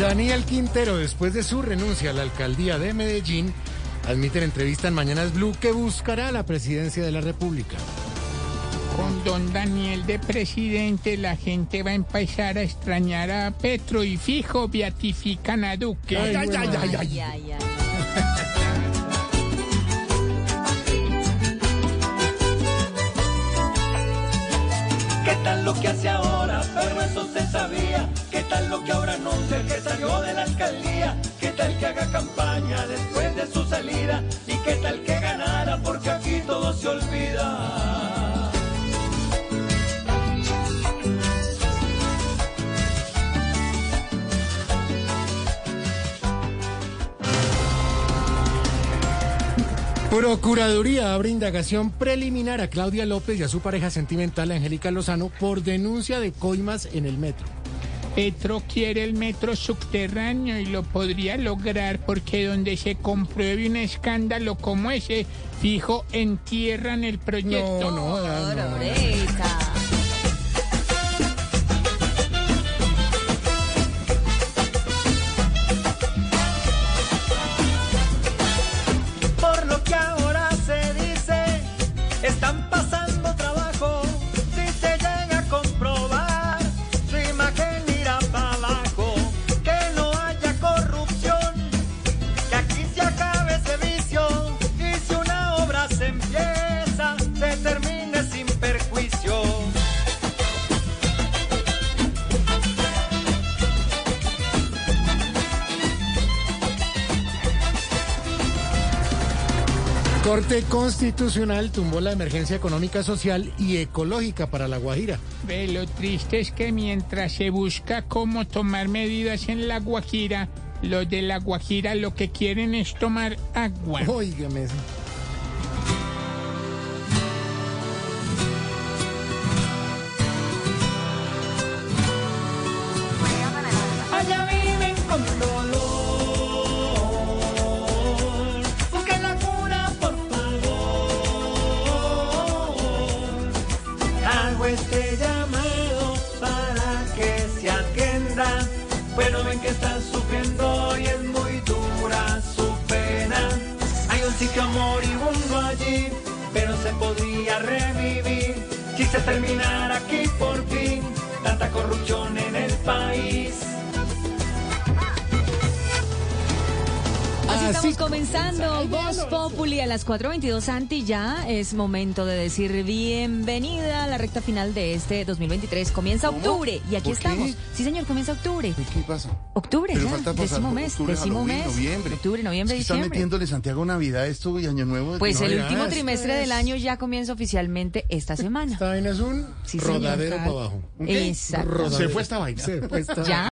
Daniel Quintero, después de su renuncia a la alcaldía de Medellín, admite en entrevista en Mañanas Blue que buscará la presidencia de la República. Con don Daniel de presidente, la gente va a empezar a extrañar a Petro y fijo beatifican a Duque. Ay, Ay, bueno. ay, ay, Ay, ay, ay. ¿Qué tal lo que hace ahora? Pero eso se sabía. ¿Qué tal lo que ahora anuncia el que salió de la alcaldía? ¿Qué tal que haga campaña después de su salida? ¿Y qué tal que ganara? Porque aquí todo se olvida. Procuraduría abre indagación preliminar a Claudia López y a su pareja sentimental Angélica Lozano por denuncia de coimas en el metro. Petro quiere el metro subterráneo y lo podría lograr porque donde se compruebe un escándalo como ese, fijo, entierran el proyecto. No, no, no, no. Pobreza. Por lo que ahora se dice, están pasando Corte Constitucional tumbó la emergencia económica, social y ecológica para La Guajira. Ve, lo triste es que mientras se busca cómo tomar medidas en la Guajira, los de la Guajira lo que quieren es tomar agua. Óigame. eso. Hago este llamado para que se atiendan. Bueno, ven que están sufriendo y es muy dura su pena. Hay un sitio moribundo allí, pero se podría revivir si se terminara aquí por fin tanta corrupción estamos comenzando Voz Populi a las 4.22 Santi ya es momento de decir bienvenida a la recta final de este 2023 comienza octubre y aquí estamos sí señor comienza octubre ¿Y ¿Qué pasa? octubre Pero ya falta pasar décimo mes octubre, décimo Halloween, mes noviembre. octubre noviembre Es que están diciembre metiéndole Santiago Navidad esto y Año Nuevo. pues No, el último trimestre es- del año ya comienza oficialmente esta semana Esta vaina es un Sí, señor. rodadero para abajo. Exacto Rodadero. Se fue esta vaina. Se fue esta ya